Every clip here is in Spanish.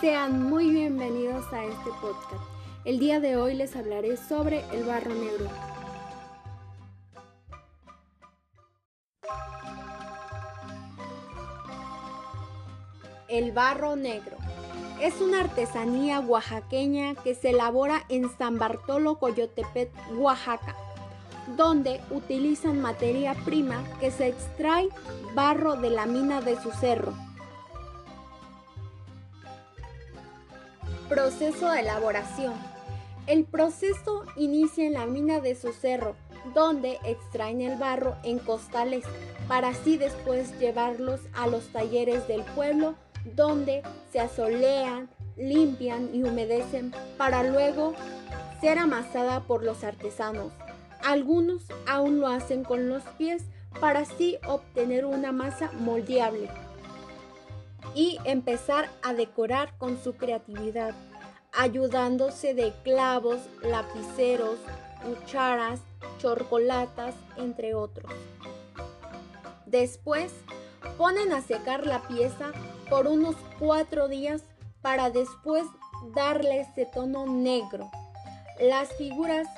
Sean muy bienvenidos a este podcast. El día de hoy les hablaré sobre el barro negro. El barro negro es una artesanía oaxaqueña que se elabora en San Bartolo Coyotepet, Oaxaca, donde utilizan materia prima que se extrae barro de la mina de su cerro. Proceso de elaboración. El proceso inicia en la mina de su cerro, donde extraen el barro en costales para así después llevarlos a los talleres del pueblo donde se asolean, limpian y humedecen para luego ser amasada por los artesanos. Algunos aún lo hacen con los pies para así obtener una masa moldeable y empezar a decorar con su creatividad, ayudándose de clavos, lapiceros, cucharas, chorcolatas, entre otros. Después ponen a secar la pieza por unos cuatro días para después darle ese tono negro. Las figuras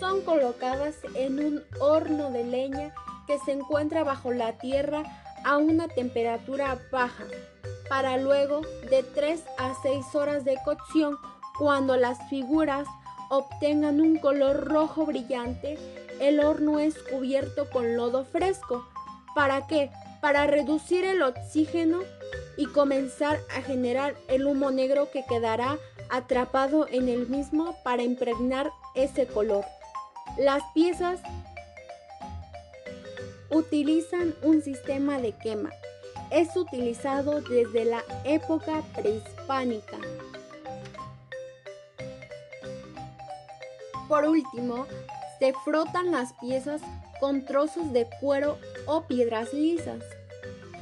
son colocadas en un horno de leña que se encuentra bajo la tierra a una temperatura baja, para luego de 3 a 6 horas de cocción, cuando las figuras obtengan un color rojo brillante, el horno es cubierto con lodo fresco. ¿Para qué? Para reducir el oxígeno y comenzar a generar el humo negro que quedará atrapado en el mismo para impregnar ese color. Las piezas utilizan un sistema de quema. Es utilizado desde la época prehispánica. Por último, se frotan las piezas con trozos de cuero o piedras lisas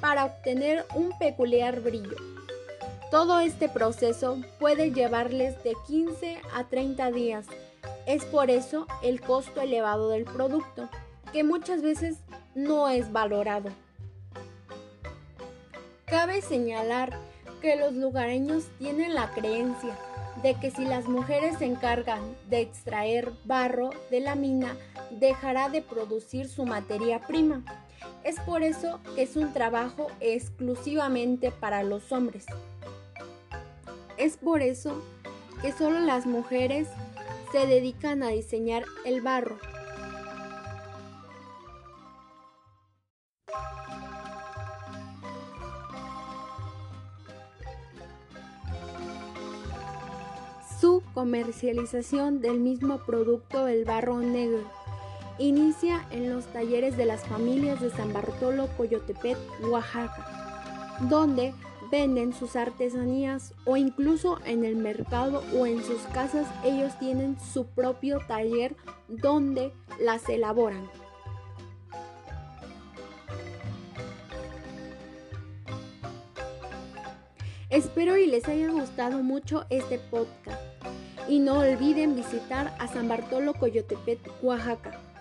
para obtener un peculiar brillo. Todo este proceso puede llevarles de 15 a 30 días. Es por eso el costo elevado del producto, que muchas veces no es valorado. Cabe señalar que los lugareños tienen la creencia de que si las mujeres se encargan de extraer barro de la mina, dejará de producir su materia prima es por eso que es un trabajo exclusivamente para los hombres. Es por eso que solo las mujeres se dedican a diseñar el barro. Comercialización del mismo producto, el barro negro Inicia en los talleres de las familias de San Bartolo, Coyotepet, Oaxaca, donde venden sus artesanías o incluso en el mercado o en sus casas ellos tienen su propio taller donde las elaboran. Espero y les haya gustado mucho este podcast y no olviden visitar a San Bartolo Coyotepet, Oaxaca.